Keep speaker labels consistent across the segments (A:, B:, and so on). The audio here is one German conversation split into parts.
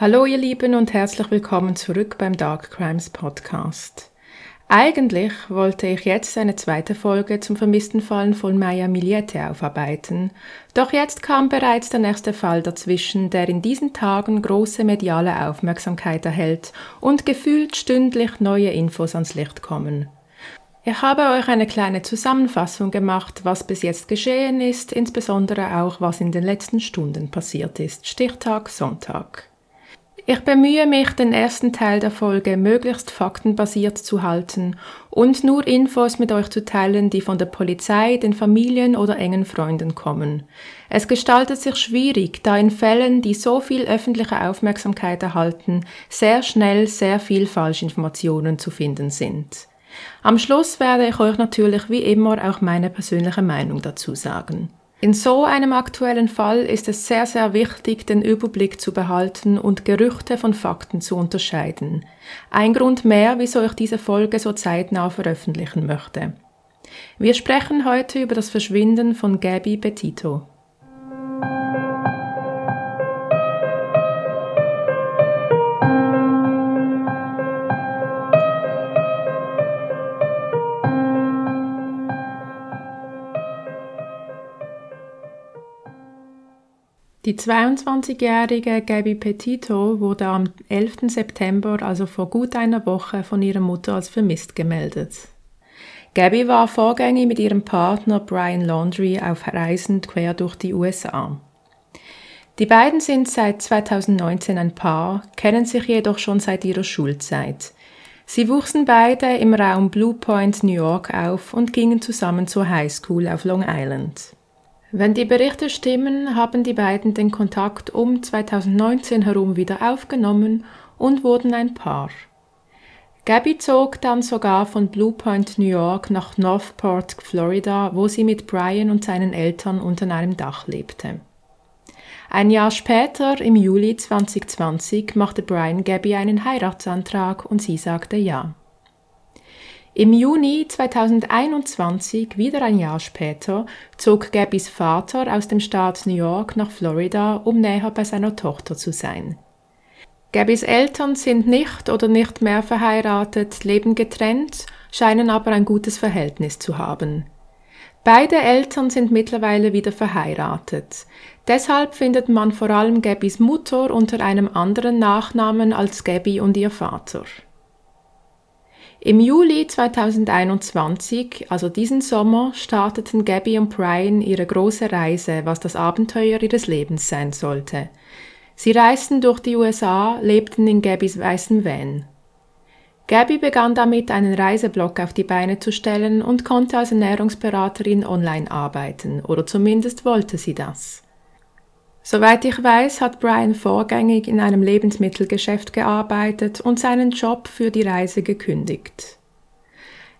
A: Hallo ihr Lieben und herzlich willkommen zurück beim Dark Crimes Podcast. Eigentlich wollte ich jetzt eine zweite Folge zum vermissten Fallen von Maya Miliette aufarbeiten, doch jetzt kam bereits der nächste Fall dazwischen, der in diesen Tagen große mediale Aufmerksamkeit erhält und gefühlt stündlich neue Infos ans Licht kommen. Ich habe euch eine kleine Zusammenfassung gemacht, was bis jetzt geschehen ist, insbesondere auch was in den letzten Stunden passiert ist, Stichtag Sonntag. Ich bemühe mich, den ersten Teil der Folge möglichst faktenbasiert zu halten und nur Infos mit euch zu teilen, die von der Polizei, den Familien oder engen Freunden kommen. Es gestaltet sich schwierig, da in Fällen, die so viel öffentliche Aufmerksamkeit erhalten, sehr schnell sehr viel Falschinformationen zu finden sind. Am Schluss werde ich euch natürlich wie immer auch meine persönliche Meinung dazu sagen. In so einem aktuellen Fall ist es sehr, sehr wichtig, den Überblick zu behalten und Gerüchte von Fakten zu unterscheiden. Ein Grund mehr, wieso ich diese Folge so zeitnah veröffentlichen möchte. Wir sprechen heute über das Verschwinden von Gabby Petito. Die 22-jährige Gabby Petito wurde am 11. September, also vor gut einer Woche, von ihrer Mutter als vermisst gemeldet. Gabby war vorgängig mit ihrem Partner Brian Laundrie auf Reisen quer durch die USA. Die beiden sind seit 2019 ein Paar, kennen sich jedoch schon seit ihrer Schulzeit. Sie wuchsen beide im Raum Blue Point, New York auf und gingen zusammen zur High School auf Long Island. Wenn die Berichte stimmen, haben die beiden den Kontakt um 2019 herum wieder aufgenommen und wurden ein Paar. Gabby zog dann sogar von Blue Point, New York nach Northport, Florida, wo sie mit Brian und seinen Eltern unter einem Dach lebte. Ein Jahr später, im Juli 2020, machte Brian Gabby einen Heiratsantrag und sie sagte ja. Im Juni 2021, wieder ein Jahr später, zog Gabbys Vater aus dem Staat New York nach Florida, um näher bei seiner Tochter zu sein. Gabbys Eltern sind nicht oder nicht mehr verheiratet, leben getrennt, scheinen aber ein gutes Verhältnis zu haben. Beide Eltern sind mittlerweile wieder verheiratet. Deshalb findet man vor allem Gabbys Mutter unter einem anderen Nachnamen als Gabby und ihr Vater. Im Juli 2021, also diesen Sommer, starteten Gabby und Brian ihre große Reise, was das Abenteuer ihres Lebens sein sollte. Sie reisten durch die USA, lebten in Gabbys weißen Van. Gabby begann damit, einen Reiseblog auf die Beine zu stellen und konnte als Ernährungsberaterin online arbeiten, oder zumindest wollte sie das. Soweit ich weiß, hat Brian vorgängig in einem Lebensmittelgeschäft gearbeitet und seinen Job für die Reise gekündigt.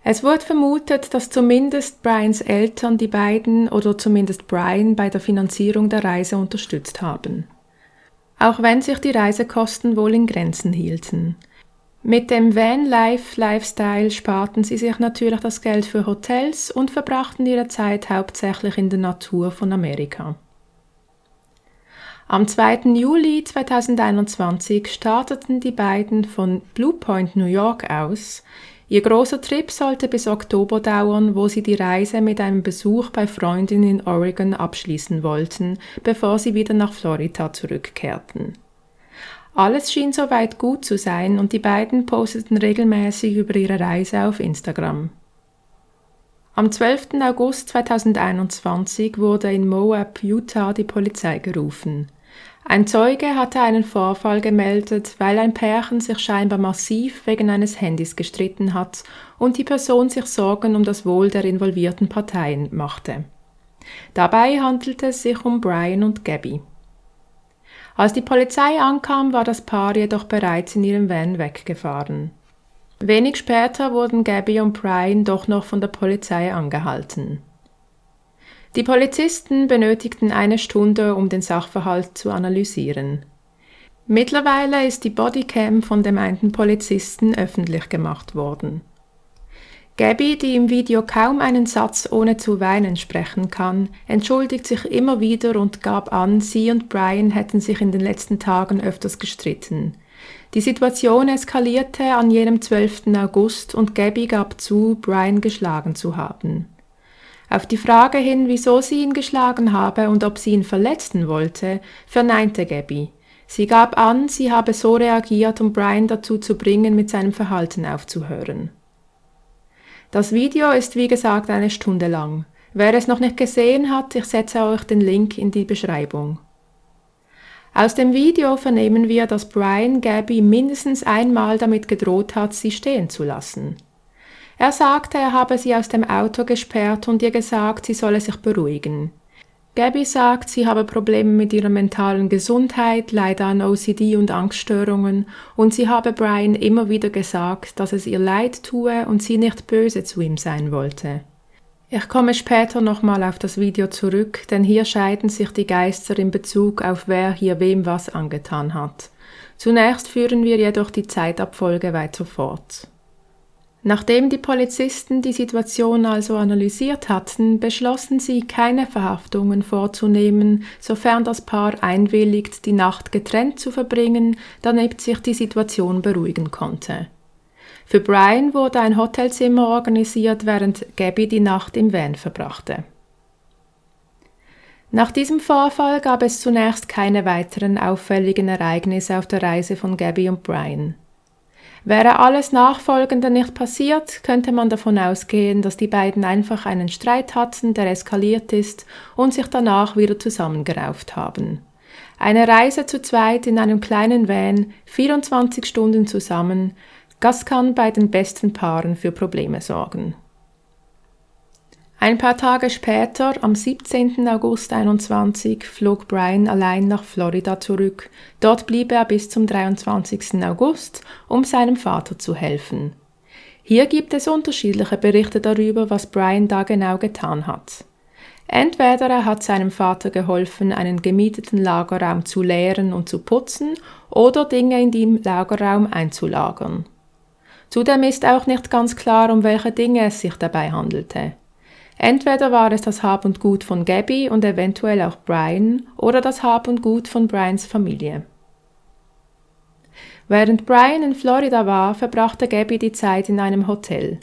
A: Es wird vermutet, dass zumindest Brians Eltern die beiden oder zumindest Brian bei der Finanzierung der Reise unterstützt haben. Auch wenn sich die Reisekosten wohl in Grenzen hielten. Mit dem Van-Life-Lifestyle sparten sie sich natürlich das Geld für Hotels und verbrachten ihre Zeit hauptsächlich in der Natur von Amerika. Am 2. Juli 2021 starteten die beiden von Blue Point, New York aus. Ihr großer Trip sollte bis Oktober dauern, wo sie die Reise mit einem Besuch bei Freunden in Oregon abschließen wollten, bevor sie wieder nach Florida zurückkehrten. Alles schien soweit gut zu sein und die beiden posteten regelmäßig über ihre Reise auf Instagram. Am 12. August 2021 wurde in Moab, Utah die Polizei gerufen. Ein Zeuge hatte einen Vorfall gemeldet, weil ein Pärchen sich scheinbar massiv wegen eines Handys gestritten hat und die Person sich Sorgen um das Wohl der involvierten Parteien machte. Dabei handelte es sich um Brian und Gabby. Als die Polizei ankam, war das Paar jedoch bereits in ihrem Van weggefahren. Wenig später wurden Gabby und Brian doch noch von der Polizei angehalten. Die Polizisten benötigten eine Stunde, um den Sachverhalt zu analysieren. Mittlerweile ist die Bodycam von dem einen Polizisten öffentlich gemacht worden. Gabby, die im Video kaum einen Satz ohne zu weinen sprechen kann, entschuldigt sich immer wieder und gab an, sie und Brian hätten sich in den letzten Tagen öfters gestritten. Die Situation eskalierte an jenem 12. August und Gabby gab zu, Brian geschlagen zu haben. Auf die Frage hin, wieso sie ihn geschlagen habe und ob sie ihn verletzen wollte, verneinte Gabby. Sie gab an, sie habe so reagiert, um Brian dazu zu bringen, mit seinem Verhalten aufzuhören. Das Video ist wie gesagt eine Stunde lang. Wer es noch nicht gesehen hat, ich setze euch den Link in die Beschreibung. Aus dem Video vernehmen wir, dass Brian Gabby mindestens einmal damit gedroht hat, sie stehen zu lassen. Er sagte, er habe sie aus dem Auto gesperrt und ihr gesagt, sie solle sich beruhigen. Gabby sagt, sie habe Probleme mit ihrer mentalen Gesundheit, leide an OCD und Angststörungen und sie habe Brian immer wieder gesagt, dass es ihr leid tue und sie nicht böse zu ihm sein wollte. Ich komme später nochmal auf das Video zurück, denn hier scheiden sich die Geister in Bezug auf wer hier wem was angetan hat. Zunächst führen wir jedoch die Zeitabfolge weiter fort. Nachdem die Polizisten die Situation also analysiert hatten, beschlossen sie, keine Verhaftungen vorzunehmen, sofern das Paar einwilligt, die Nacht getrennt zu verbringen, damit sich die Situation beruhigen konnte. Für Brian wurde ein Hotelzimmer organisiert, während Gabby die Nacht im Van verbrachte. Nach diesem Vorfall gab es zunächst keine weiteren auffälligen Ereignisse auf der Reise von Gabby und Brian. Wäre alles Nachfolgende nicht passiert, könnte man davon ausgehen, dass die beiden einfach einen Streit hatten, der eskaliert ist und sich danach wieder zusammengerauft haben. Eine Reise zu zweit in einem kleinen Van, 24 Stunden zusammen, das kann bei den besten Paaren für Probleme sorgen. Ein paar Tage später, am 17. August 21, flog Brian allein nach Florida zurück. Dort blieb er bis zum 23. August, um seinem Vater zu helfen. Hier gibt es unterschiedliche Berichte darüber, was Brian da genau getan hat. Entweder er hat seinem Vater geholfen, einen gemieteten Lagerraum zu leeren und zu putzen oder Dinge in dem Lagerraum einzulagern. Zudem ist auch nicht ganz klar, um welche Dinge es sich dabei handelte. Entweder war es das Hab und Gut von Gabby und eventuell auch Brian oder das Hab und Gut von Brians Familie. Während Brian in Florida war, verbrachte Gabby die Zeit in einem Hotel.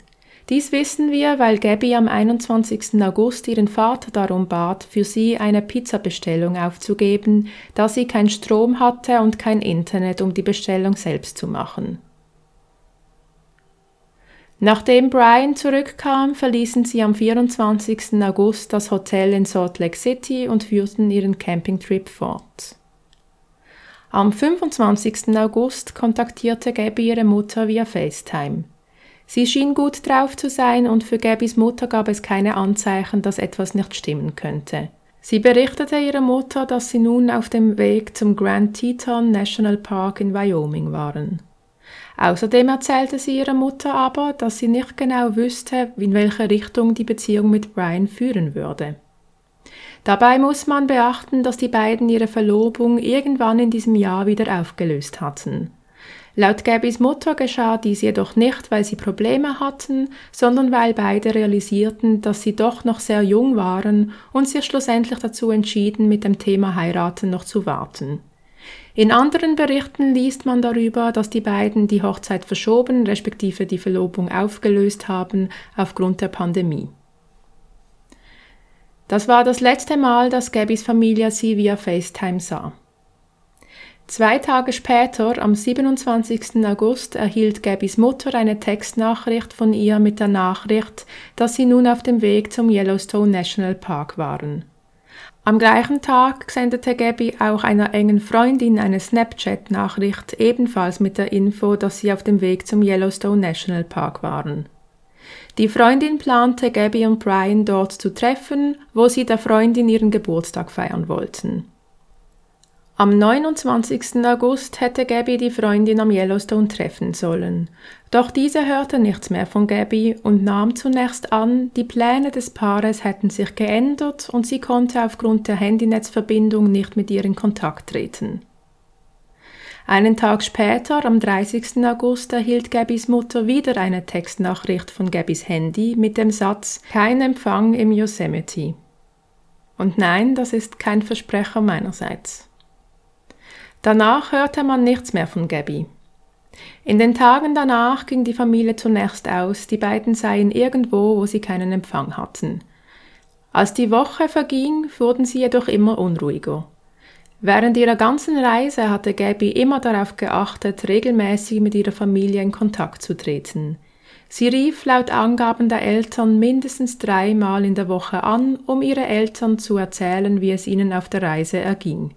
A: Dies wissen wir, weil Gabby am 21. August ihren Vater darum bat, für sie eine Pizzabestellung aufzugeben, da sie kein Strom hatte und kein Internet, um die Bestellung selbst zu machen. Nachdem Brian zurückkam, verließen sie am 24. August das Hotel in Salt Lake City und führten ihren Campingtrip fort. Am 25. August kontaktierte Gabby ihre Mutter via FaceTime. Sie schien gut drauf zu sein und für Gabbys Mutter gab es keine Anzeichen, dass etwas nicht stimmen könnte. Sie berichtete ihrer Mutter, dass sie nun auf dem Weg zum Grand Teton National Park in Wyoming waren. Außerdem erzählte sie ihrer Mutter aber, dass sie nicht genau wüsste, in welche Richtung die Beziehung mit Brian führen würde. Dabei muss man beachten, dass die beiden ihre Verlobung irgendwann in diesem Jahr wieder aufgelöst hatten. Laut Gabbys Mutter geschah dies jedoch nicht, weil sie Probleme hatten, sondern weil beide realisierten, dass sie doch noch sehr jung waren und sich schlussendlich dazu entschieden, mit dem Thema Heiraten noch zu warten. In anderen Berichten liest man darüber, dass die beiden die Hochzeit verschoben, respektive die Verlobung aufgelöst haben aufgrund der Pandemie. Das war das letzte Mal, dass Gabbys Familie sie via FaceTime sah. Zwei Tage später, am 27. August, erhielt Gabbys Mutter eine Textnachricht von ihr mit der Nachricht, dass sie nun auf dem Weg zum Yellowstone National Park waren. Am gleichen Tag sendete Gabby auch einer engen Freundin eine Snapchat-Nachricht, ebenfalls mit der Info, dass sie auf dem Weg zum Yellowstone National Park waren. Die Freundin plante, Gabby und Brian dort zu treffen, wo sie der Freundin ihren Geburtstag feiern wollten. Am 29. August hätte Gabby die Freundin am Yellowstone treffen sollen. Doch diese hörte nichts mehr von Gabby und nahm zunächst an, die Pläne des Paares hätten sich geändert und sie konnte aufgrund der Handynetzverbindung nicht mit ihr in Kontakt treten. Einen Tag später, am 30. August, erhielt Gabbys Mutter wieder eine Textnachricht von Gabbys Handy mit dem Satz Kein Empfang im Yosemite. Und nein, das ist kein Versprecher meinerseits. Danach hörte man nichts mehr von Gabby. In den Tagen danach ging die Familie zunächst aus, die beiden seien irgendwo, wo sie keinen Empfang hatten. Als die Woche verging, wurden sie jedoch immer unruhiger. Während ihrer ganzen Reise hatte Gabby immer darauf geachtet, regelmäßig mit ihrer Familie in Kontakt zu treten. Sie rief laut Angaben der Eltern mindestens dreimal in der Woche an, um ihre Eltern zu erzählen, wie es ihnen auf der Reise erging.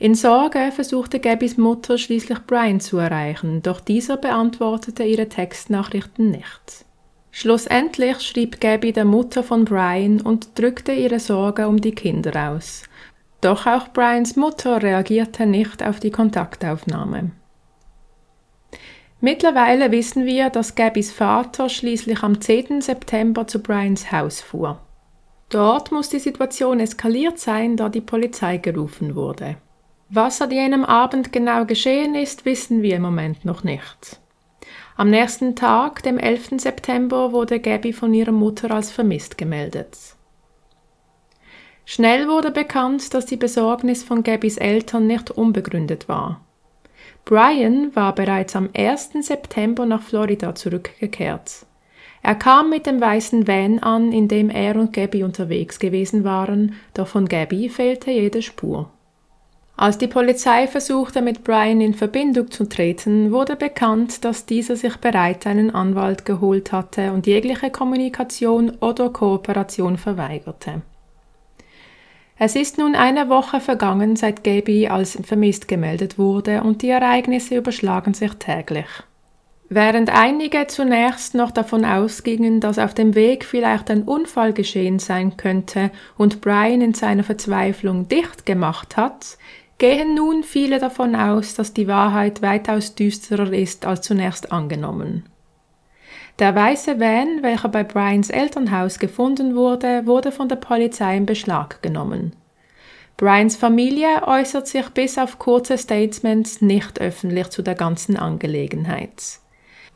A: In Sorge versuchte Gabbys Mutter schließlich Brian zu erreichen, doch dieser beantwortete ihre Textnachrichten nicht. Schlussendlich schrieb Gabby der Mutter von Brian und drückte ihre Sorge um die Kinder aus. Doch auch Brians Mutter reagierte nicht auf die Kontaktaufnahme. Mittlerweile wissen wir, dass Gabbys Vater schließlich am 10. September zu Brians Haus fuhr. Dort muss die Situation eskaliert sein, da die Polizei gerufen wurde. Was an jenem Abend genau geschehen ist, wissen wir im Moment noch nicht. Am nächsten Tag, dem 11. September, wurde Gabby von ihrer Mutter als vermisst gemeldet. Schnell wurde bekannt, dass die Besorgnis von Gabbys Eltern nicht unbegründet war. Brian war bereits am 1. September nach Florida zurückgekehrt. Er kam mit dem weißen Van an, in dem er und Gabby unterwegs gewesen waren, doch von Gabby fehlte jede Spur. Als die Polizei versuchte, mit Brian in Verbindung zu treten, wurde bekannt, dass dieser sich bereits einen Anwalt geholt hatte und jegliche Kommunikation oder Kooperation verweigerte. Es ist nun eine Woche vergangen, seit Gaby als vermisst gemeldet wurde und die Ereignisse überschlagen sich täglich. Während einige zunächst noch davon ausgingen, dass auf dem Weg vielleicht ein Unfall geschehen sein könnte und Brian in seiner Verzweiflung dicht gemacht hat, gehen nun viele davon aus, dass die Wahrheit weitaus düsterer ist als zunächst angenommen. Der weiße Van, welcher bei Brians Elternhaus gefunden wurde, wurde von der Polizei in Beschlag genommen. Brians Familie äußert sich bis auf kurze Statements nicht öffentlich zu der ganzen Angelegenheit.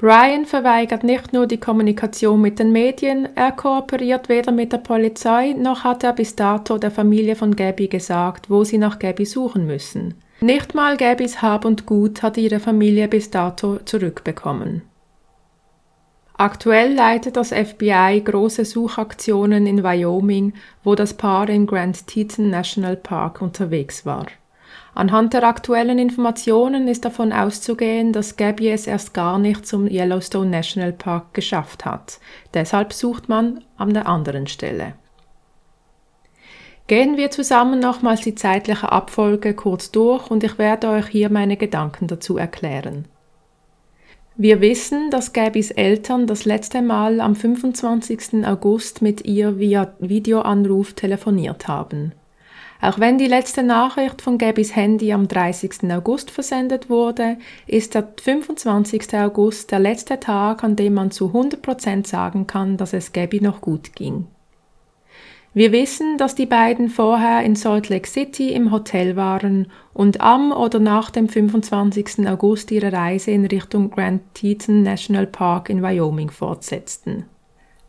A: Brian verweigert nicht nur die Kommunikation mit den Medien, er kooperiert weder mit der Polizei noch hat er bis dato der Familie von Gabby gesagt, wo sie nach Gabby suchen müssen. Nicht mal Gabbys Hab und Gut hat ihre Familie bis dato zurückbekommen. Aktuell leitet das FBI große Suchaktionen in Wyoming, wo das Paar in Grand Teton National Park unterwegs war. Anhand der aktuellen Informationen ist davon auszugehen, dass Gabby es erst gar nicht zum Yellowstone National Park geschafft hat. Deshalb sucht man an der anderen Stelle. Gehen wir zusammen nochmals die zeitliche Abfolge kurz durch und ich werde euch hier meine Gedanken dazu erklären. Wir wissen, dass Gabys Eltern das letzte Mal am 25. August mit ihr via Videoanruf telefoniert haben. Auch wenn die letzte Nachricht von Gabys Handy am 30. August versendet wurde, ist der 25. August der letzte Tag, an dem man zu 100% sagen kann, dass es Gabby noch gut ging. Wir wissen, dass die beiden vorher in Salt Lake City im Hotel waren und am oder nach dem 25. August ihre Reise in Richtung Grand Teton National Park in Wyoming fortsetzten.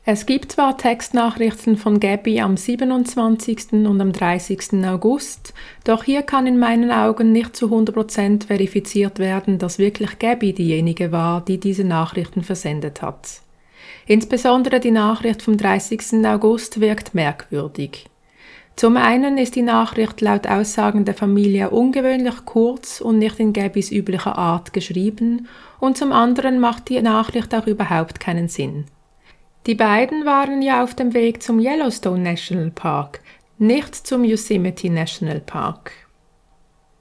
A: Es gibt zwar Textnachrichten von Gabby am 27. und am 30. August, doch hier kann in meinen Augen nicht zu 100% verifiziert werden, dass wirklich Gabby diejenige war, die diese Nachrichten versendet hat. Insbesondere die Nachricht vom 30. August wirkt merkwürdig. Zum einen ist die Nachricht laut Aussagen der Familie ungewöhnlich kurz und nicht in Gabbys üblicher Art geschrieben, und zum anderen macht die Nachricht auch überhaupt keinen Sinn. Die beiden waren ja auf dem Weg zum Yellowstone National Park, nicht zum Yosemite National Park.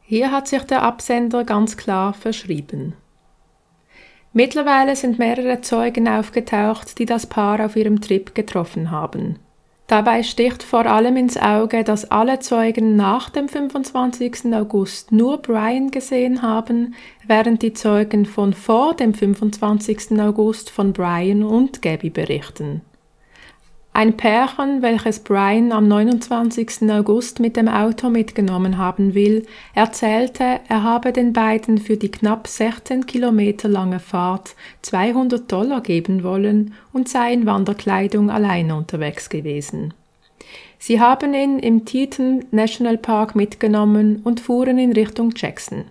A: Hier hat sich der Absender ganz klar verschrieben. Mittlerweile sind mehrere Zeugen aufgetaucht, die das Paar auf ihrem Trip getroffen haben. Dabei sticht vor allem ins Auge, dass alle Zeugen nach dem 25. August nur Brian gesehen haben, während die Zeugen von vor dem 25. August von Brian und Gabby berichten. Ein Pärchen, welches Brian am 29. August mit dem Auto mitgenommen haben will, erzählte, er habe den beiden für die knapp 16 Kilometer lange Fahrt 200 Dollar geben wollen und sei in Wanderkleidung alleine unterwegs gewesen. Sie haben ihn im Teton National Park mitgenommen und fuhren in Richtung Jackson.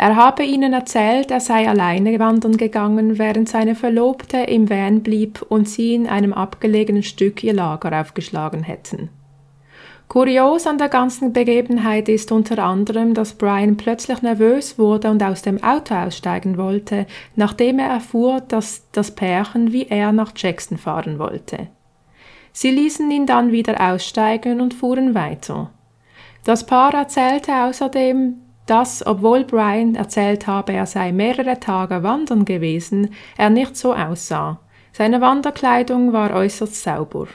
A: Er habe ihnen erzählt, er sei alleine wandern gegangen, während seine Verlobte im Van blieb und sie in einem abgelegenen Stück ihr Lager aufgeschlagen hätten. Kurios an der ganzen Begebenheit ist unter anderem, dass Brian plötzlich nervös wurde und aus dem Auto aussteigen wollte, nachdem er erfuhr, dass das Pärchen wie er nach Jackson fahren wollte. Sie ließen ihn dann wieder aussteigen und fuhren weiter. Das Paar erzählte außerdem, dass, obwohl Brian erzählt habe, er sei mehrere Tage wandern gewesen, er nicht so aussah. Seine Wanderkleidung war äußerst sauber.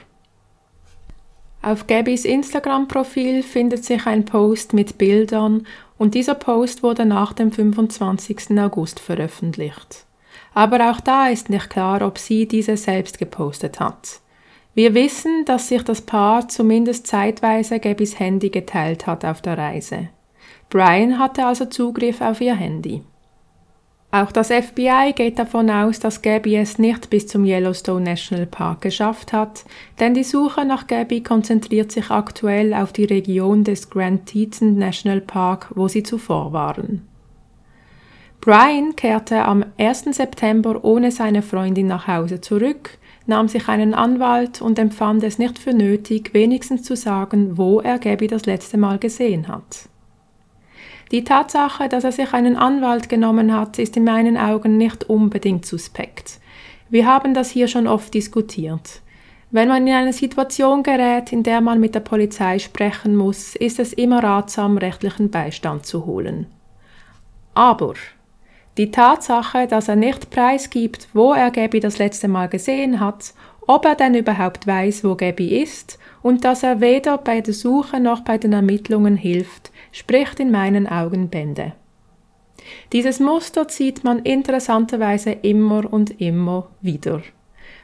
A: Auf Gabbys Instagram-Profil findet sich ein Post mit Bildern und dieser Post wurde nach dem 25. August veröffentlicht. Aber auch da ist nicht klar, ob sie diese selbst gepostet hat. Wir wissen, dass sich das Paar zumindest zeitweise Gabbys Handy geteilt hat auf der Reise. Brian hatte also Zugriff auf ihr Handy. Auch das FBI geht davon aus, dass Gabby es nicht bis zum Yellowstone National Park geschafft hat, denn die Suche nach Gabby konzentriert sich aktuell auf die Region des Grand Teton National Park, wo sie zuvor waren. Brian kehrte am 1. September ohne seine Freundin nach Hause zurück, nahm sich einen Anwalt und empfand es nicht für nötig, wenigstens zu sagen, wo er Gabby das letzte Mal gesehen hat. Die Tatsache, dass er sich einen Anwalt genommen hat, ist in meinen Augen nicht unbedingt suspekt. Wir haben das hier schon oft diskutiert. Wenn man in eine Situation gerät, in der man mit der Polizei sprechen muss, ist es immer ratsam, rechtlichen Beistand zu holen. Aber die Tatsache, dass er nicht preisgibt, wo er Gabby das letzte Mal gesehen hat, ob er denn überhaupt weiß, wo Gabby ist, und dass er weder bei der Suche noch bei den Ermittlungen hilft, spricht in meinen Augen Bände. Dieses Muster zieht man interessanterweise immer und immer wieder.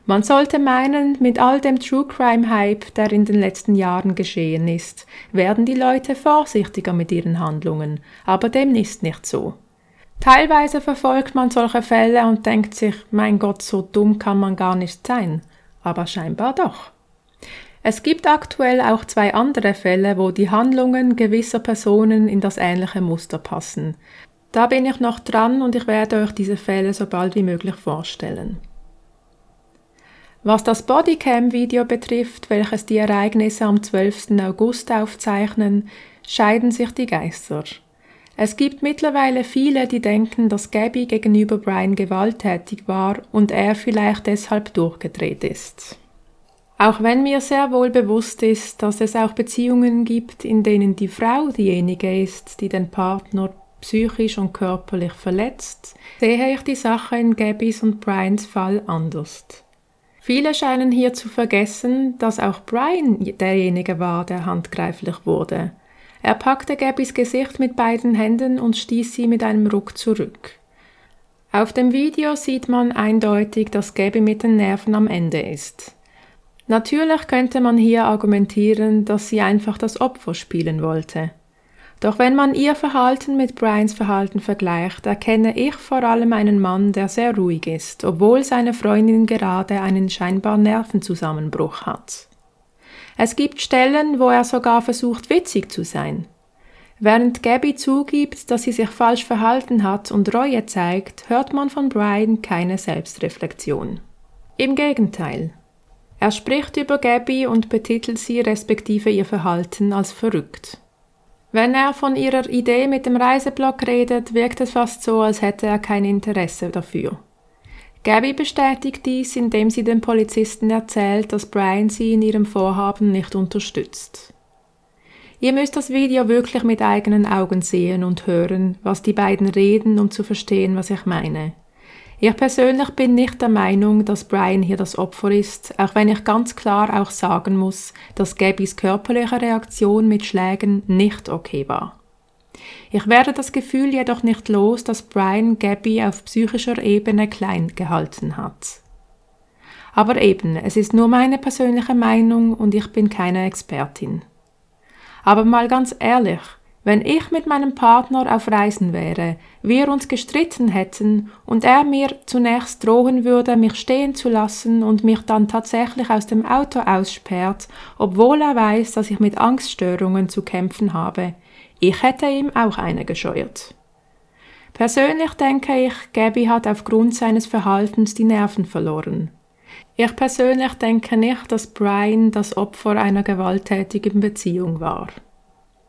A: Man sollte meinen, mit all dem True Crime Hype, der in den letzten Jahren geschehen ist, werden die Leute vorsichtiger mit ihren Handlungen, aber dem ist nicht so. Teilweise verfolgt man solche Fälle und denkt sich, mein Gott, so dumm kann man gar nicht sein, aber scheinbar doch. Es gibt aktuell auch zwei andere Fälle, wo die Handlungen gewisser Personen in das ähnliche Muster passen. Da bin ich noch dran und ich werde euch diese Fälle so bald wie möglich vorstellen. Was das Bodycam-Video betrifft, welches die Ereignisse am 12. August aufzeichnen, scheiden sich die Geister. Es gibt mittlerweile viele, die denken, dass Gabby gegenüber Brian gewalttätig war und er vielleicht deshalb durchgedreht ist. Auch wenn mir sehr wohl bewusst ist, dass es auch Beziehungen gibt, in denen die Frau diejenige ist, die den Partner psychisch und körperlich verletzt, sehe ich die Sache in Gabbys und Brians Fall anders. Viele scheinen hier zu vergessen, dass auch Brian derjenige war, der handgreiflich wurde. Er packte Gabbys Gesicht mit beiden Händen und stieß sie mit einem Ruck zurück. Auf dem Video sieht man eindeutig, dass Gabby mit den Nerven am Ende ist. Natürlich könnte man hier argumentieren, dass sie einfach das Opfer spielen wollte. Doch wenn man ihr Verhalten mit Brians Verhalten vergleicht, erkenne ich vor allem einen Mann, der sehr ruhig ist, obwohl seine Freundin gerade einen scheinbar Nervenzusammenbruch hat. Es gibt Stellen, wo er sogar versucht, witzig zu sein. Während Gabby zugibt, dass sie sich falsch verhalten hat und Reue zeigt, hört man von Brian keine Selbstreflexion. Im Gegenteil, er spricht über Gabby und betitelt sie respektive ihr Verhalten als verrückt. Wenn er von ihrer Idee mit dem Reiseblock redet, wirkt es fast so, als hätte er kein Interesse dafür. Gabby bestätigt dies, indem sie dem Polizisten erzählt, dass Brian sie in ihrem Vorhaben nicht unterstützt. Ihr müsst das Video wirklich mit eigenen Augen sehen und hören, was die beiden reden, um zu verstehen, was ich meine. Ich persönlich bin nicht der Meinung, dass Brian hier das Opfer ist, auch wenn ich ganz klar auch sagen muss, dass Gabbys körperliche Reaktion mit Schlägen nicht okay war. Ich werde das Gefühl jedoch nicht los, dass Brian Gabby auf psychischer Ebene klein gehalten hat. Aber eben, es ist nur meine persönliche Meinung und ich bin keine Expertin. Aber mal ganz ehrlich, wenn ich mit meinem Partner auf Reisen wäre, wir uns gestritten hätten und er mir zunächst drohen würde, mich stehen zu lassen und mich dann tatsächlich aus dem Auto aussperrt, obwohl er weiß, dass ich mit Angststörungen zu kämpfen habe, ich hätte ihm auch eine gescheuert. Persönlich denke ich, Gabby hat aufgrund seines Verhaltens die Nerven verloren. Ich persönlich denke nicht, dass Brian das Opfer einer gewalttätigen Beziehung war.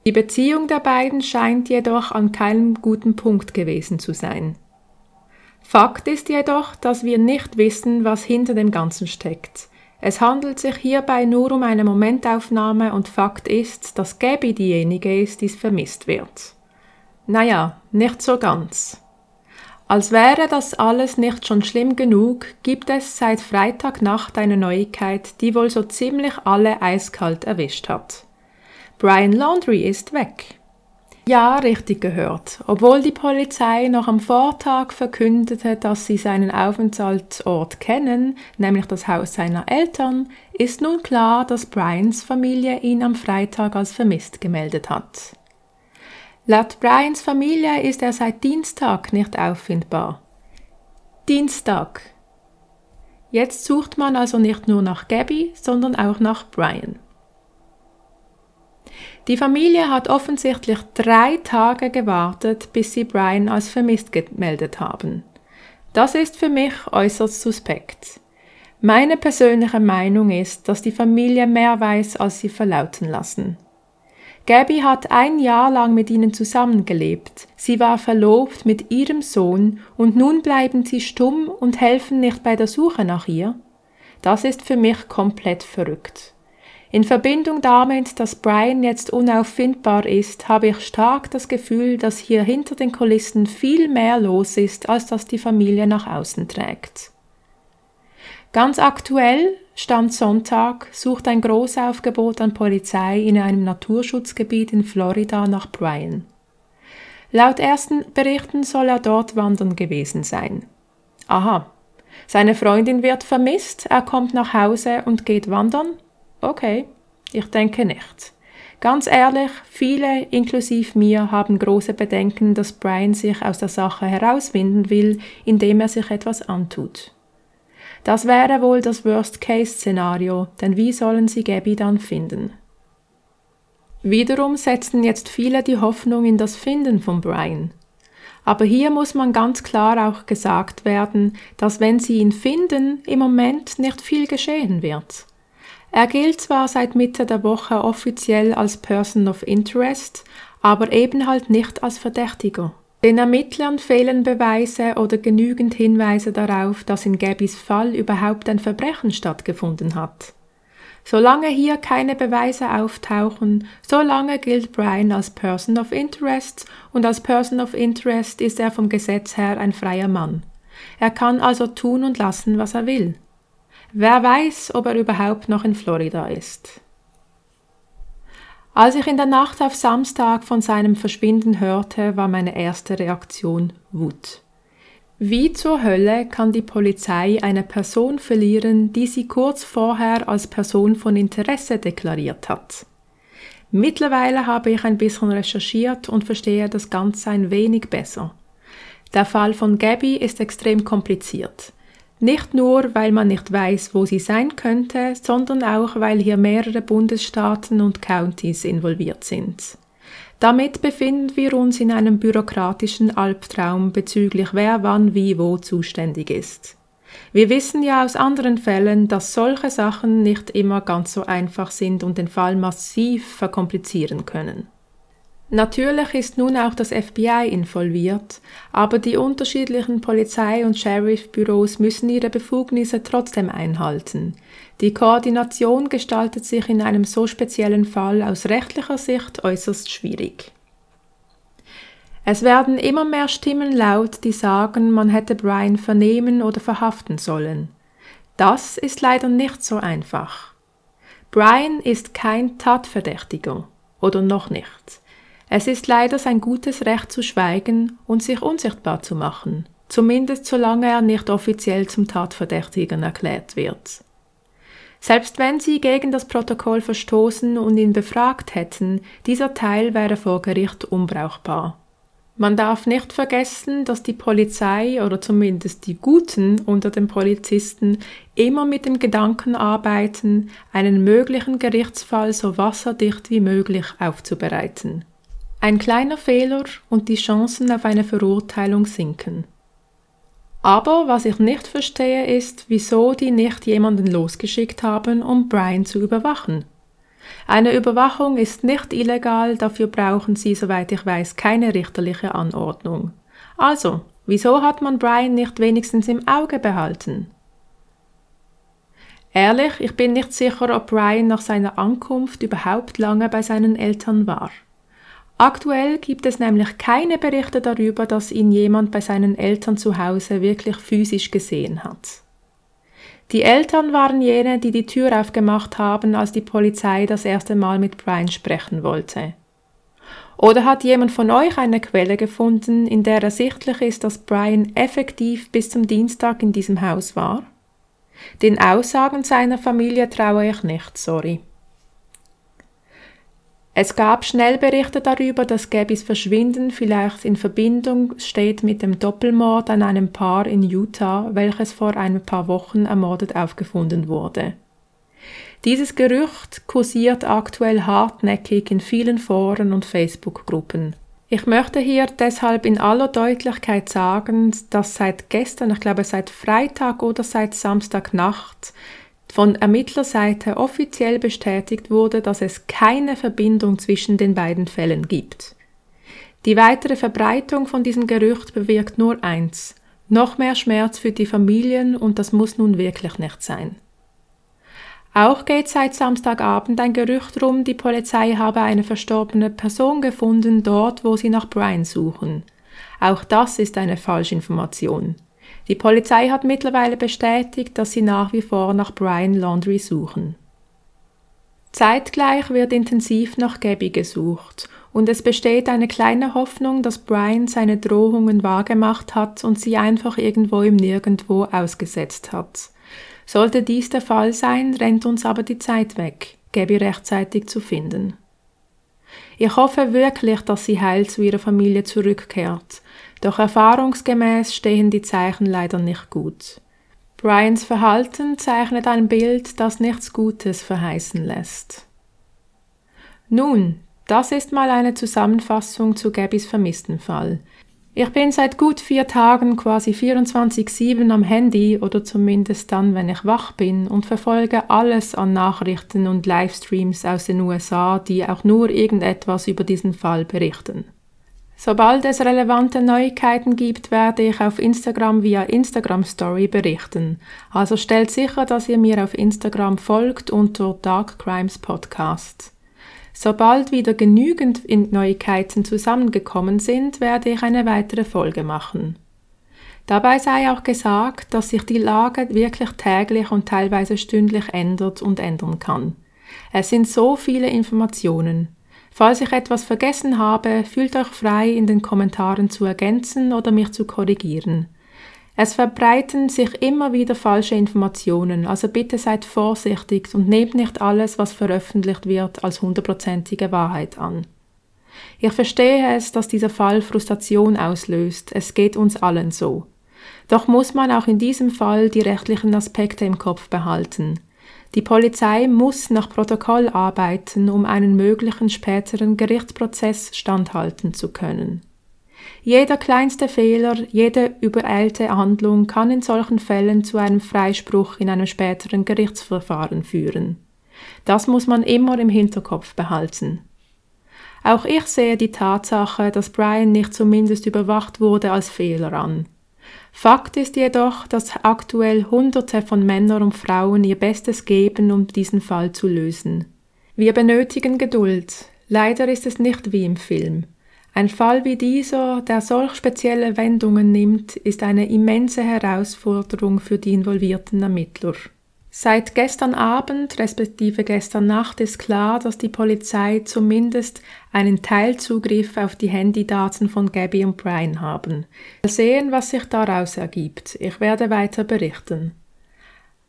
A: Die Beziehung der beiden scheint jedoch an keinem guten Punkt gewesen zu sein. Fakt ist jedoch, dass wir nicht wissen, was hinter dem Ganzen steckt. Es handelt sich hierbei nur um eine Momentaufnahme und Fakt ist, dass Gabby diejenige ist, die vermisst wird. Naja, nicht so ganz. Als wäre das alles nicht schon schlimm genug, gibt es seit Freitagnacht eine Neuigkeit, die wohl so ziemlich alle eiskalt erwischt hat. Brian Laundry ist weg. Ja, richtig gehört. Obwohl die Polizei noch am Vortag verkündete, dass sie seinen Aufenthaltsort kennen, nämlich das Haus seiner Eltern, ist nun klar, dass Brians Familie ihn am Freitag als vermisst gemeldet hat. Laut Brians Familie ist er seit Dienstag nicht auffindbar. Dienstag. Jetzt sucht man also nicht nur nach Gabby, sondern auch nach Brian. Die Familie hat offensichtlich drei Tage gewartet, bis sie Brian als vermisst gemeldet haben. Das ist für mich äußerst suspekt. Meine persönliche Meinung ist, dass die Familie mehr weiß, als sie verlauten lassen. Gabby hat ein Jahr lang mit ihnen zusammengelebt. Sie war verlobt mit ihrem Sohn und nun bleiben sie stumm und helfen nicht bei der Suche nach ihr? Das ist für mich komplett verrückt. In Verbindung damit, dass Brian jetzt unauffindbar ist, habe ich stark das Gefühl, dass hier hinter den Kulissen viel mehr los ist, als das die Familie nach außen trägt. Ganz aktuell, Stand Sonntag, sucht ein Großaufgebot an Polizei in einem Naturschutzgebiet in Florida nach Brian. Laut ersten Berichten soll er dort wandern gewesen sein. Aha. Seine Freundin wird vermisst, er kommt nach Hause und geht wandern? Okay, ich denke nicht. Ganz ehrlich, viele, inklusive mir, haben große Bedenken, dass Brian sich aus der Sache herauswinden will, indem er sich etwas antut. Das wäre wohl das Worst-Case-Szenario, denn wie sollen sie Gabby dann finden? Wiederum setzen jetzt viele die Hoffnung in das Finden von Brian. Aber hier muss man ganz klar auch gesagt werden, dass wenn sie ihn finden, im Moment nicht viel geschehen wird. Er gilt zwar seit Mitte der Woche offiziell als Person of Interest, aber eben halt nicht als Verdächtiger. Den Ermittlern fehlen Beweise oder genügend Hinweise darauf, dass in Gabbys Fall überhaupt ein Verbrechen stattgefunden hat. Solange hier keine Beweise auftauchen, solange gilt Brian als Person of Interest und als Person of Interest ist er vom Gesetz her ein freier Mann. Er kann also tun und lassen, was er will. Wer weiß, ob er überhaupt noch in Florida ist. Als ich in der Nacht auf Samstag von seinem Verschwinden hörte, war meine erste Reaktion Wut. Wie zur Hölle kann die Polizei eine Person verlieren, die sie kurz vorher als Person von Interesse deklariert hat? Mittlerweile habe ich ein bisschen recherchiert und verstehe das Ganze ein wenig besser. Der Fall von Gabby ist extrem kompliziert. Nicht nur, weil man nicht weiß, wo sie sein könnte, sondern auch, weil hier mehrere Bundesstaaten und Countys involviert sind. Damit befinden wir uns in einem bürokratischen Albtraum bezüglich wer wann wie wo zuständig ist. Wir wissen ja aus anderen Fällen, dass solche Sachen nicht immer ganz so einfach sind und den Fall massiv verkomplizieren können. Natürlich ist nun auch das FBI involviert, aber die unterschiedlichen Polizei- und Sheriff-Büros müssen ihre Befugnisse trotzdem einhalten. Die Koordination gestaltet sich in einem so speziellen Fall aus rechtlicher Sicht äußerst schwierig. Es werden immer mehr Stimmen laut, die sagen, man hätte Brian vernehmen oder verhaften sollen. Das ist leider nicht so einfach. Brian ist kein Tatverdächtiger oder noch nicht. Es ist leider sein gutes Recht zu schweigen und sich unsichtbar zu machen, zumindest solange er nicht offiziell zum Tatverdächtigen erklärt wird. Selbst wenn sie gegen das Protokoll verstoßen und ihn befragt hätten, dieser Teil wäre vor Gericht unbrauchbar. Man darf nicht vergessen, dass die Polizei oder zumindest die Guten unter den Polizisten immer mit dem Gedanken arbeiten, einen möglichen Gerichtsfall so wasserdicht wie möglich aufzubereiten. Ein kleiner Fehler und die Chancen auf eine Verurteilung sinken. Aber was ich nicht verstehe, ist, wieso die nicht jemanden losgeschickt haben, um Brian zu überwachen. Eine Überwachung ist nicht illegal, dafür brauchen sie, soweit ich weiß, keine richterliche Anordnung. Also, wieso hat man Brian nicht wenigstens im Auge behalten? Ehrlich, ich bin nicht sicher, ob Brian nach seiner Ankunft überhaupt lange bei seinen Eltern war. Aktuell gibt es nämlich keine Berichte darüber, dass ihn jemand bei seinen Eltern zu Hause wirklich physisch gesehen hat. Die Eltern waren jene, die die Tür aufgemacht haben, als die Polizei das erste Mal mit Brian sprechen wollte. Oder hat jemand von euch eine Quelle gefunden, in der ersichtlich ist, dass Brian effektiv bis zum Dienstag in diesem Haus war? Den Aussagen seiner Familie traue ich nicht, sorry. Es gab Schnellberichte darüber, dass Gabys Verschwinden vielleicht in Verbindung steht mit dem Doppelmord an einem Paar in Utah, welches vor ein paar Wochen ermordet aufgefunden wurde. Dieses Gerücht kursiert aktuell hartnäckig in vielen Foren und Facebook-Gruppen. Ich möchte hier deshalb in aller Deutlichkeit sagen, dass seit gestern, ich glaube seit Freitag oder seit Samstagnacht, von Ermittlerseite offiziell bestätigt wurde, dass es keine Verbindung zwischen den beiden Fällen gibt. Die weitere Verbreitung von diesem Gerücht bewirkt nur eins, noch mehr Schmerz für die Familien und das muss nun wirklich nicht sein. Auch geht seit Samstagabend ein Gerücht rum, die Polizei habe eine verstorbene Person gefunden dort, wo sie nach Brian suchen. Auch das ist eine Falschinformation. Die Polizei hat mittlerweile bestätigt, dass sie nach wie vor nach Brian Laundry suchen. Zeitgleich wird intensiv nach Gabby gesucht und es besteht eine kleine Hoffnung, dass Brian seine Drohungen wahrgemacht hat und sie einfach irgendwo im Nirgendwo ausgesetzt hat. Sollte dies der Fall sein, rennt uns aber die Zeit weg, Gabby rechtzeitig zu finden. Ich hoffe wirklich, dass sie heil zu ihrer Familie zurückkehrt doch erfahrungsgemäß stehen die Zeichen leider nicht gut. Brians Verhalten zeichnet ein Bild, das nichts Gutes verheißen lässt. Nun, das ist mal eine Zusammenfassung zu Gabbys Vermisstenfall. Ich bin seit gut vier Tagen quasi 24-7 am Handy oder zumindest dann, wenn ich wach bin und verfolge alles an Nachrichten und Livestreams aus den USA, die auch nur irgendetwas über diesen Fall berichten. Sobald es relevante Neuigkeiten gibt, werde ich auf Instagram via Instagram Story berichten. Also stellt sicher, dass ihr mir auf Instagram folgt unter Dark Crimes Podcast. Sobald wieder genügend Neuigkeiten zusammengekommen sind, werde ich eine weitere Folge machen. Dabei sei auch gesagt, dass sich die Lage wirklich täglich und teilweise stündlich ändert und ändern kann. Es sind so viele Informationen. Falls ich etwas vergessen habe, fühlt euch frei, in den Kommentaren zu ergänzen oder mich zu korrigieren. Es verbreiten sich immer wieder falsche Informationen, also bitte seid vorsichtig und nehmt nicht alles, was veröffentlicht wird, als hundertprozentige Wahrheit an. Ich verstehe es, dass dieser Fall Frustration auslöst, es geht uns allen so. Doch muss man auch in diesem Fall die rechtlichen Aspekte im Kopf behalten. Die Polizei muss nach Protokoll arbeiten, um einen möglichen späteren Gerichtsprozess standhalten zu können. Jeder kleinste Fehler, jede übereilte Handlung kann in solchen Fällen zu einem Freispruch in einem späteren Gerichtsverfahren führen. Das muss man immer im Hinterkopf behalten. Auch ich sehe die Tatsache, dass Brian nicht zumindest überwacht wurde, als Fehler an. Fakt ist jedoch, dass aktuell Hunderte von Männern und Frauen ihr Bestes geben, um diesen Fall zu lösen. Wir benötigen Geduld. Leider ist es nicht wie im Film. Ein Fall wie dieser, der solch spezielle Wendungen nimmt, ist eine immense Herausforderung für die involvierten Ermittler. Seit gestern Abend respektive gestern Nacht ist klar, dass die Polizei zumindest einen Teilzugriff auf die Handydaten von Gabby und Brian haben. Mal sehen, was sich daraus ergibt. Ich werde weiter berichten.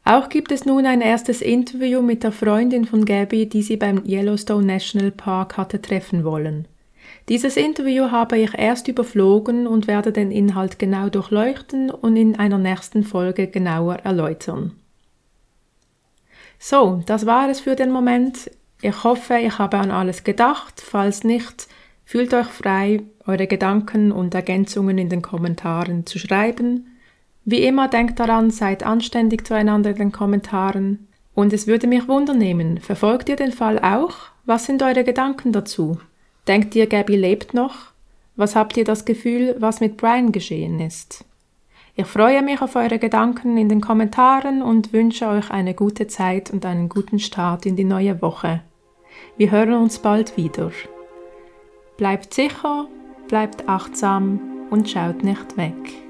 A: Auch gibt es nun ein erstes Interview mit der Freundin von Gabby, die sie beim Yellowstone National Park hatte treffen wollen. Dieses Interview habe ich erst überflogen und werde den Inhalt genau durchleuchten und in einer nächsten Folge genauer erläutern. So, das war es für den Moment. Ich hoffe, ich habe an alles gedacht. Falls nicht, fühlt euch frei, eure Gedanken und Ergänzungen in den Kommentaren zu schreiben. Wie immer denkt daran, seid anständig zueinander in den Kommentaren. Und es würde mich wundernehmen, verfolgt ihr den Fall auch? Was sind eure Gedanken dazu? Denkt ihr, Gabby lebt noch? Was habt ihr das Gefühl, was mit Brian geschehen ist? Ich freue mich auf eure Gedanken in den Kommentaren und wünsche euch eine gute Zeit und einen guten Start in die neue Woche. Wir hören uns bald wieder. Bleibt sicher, bleibt achtsam und schaut nicht weg.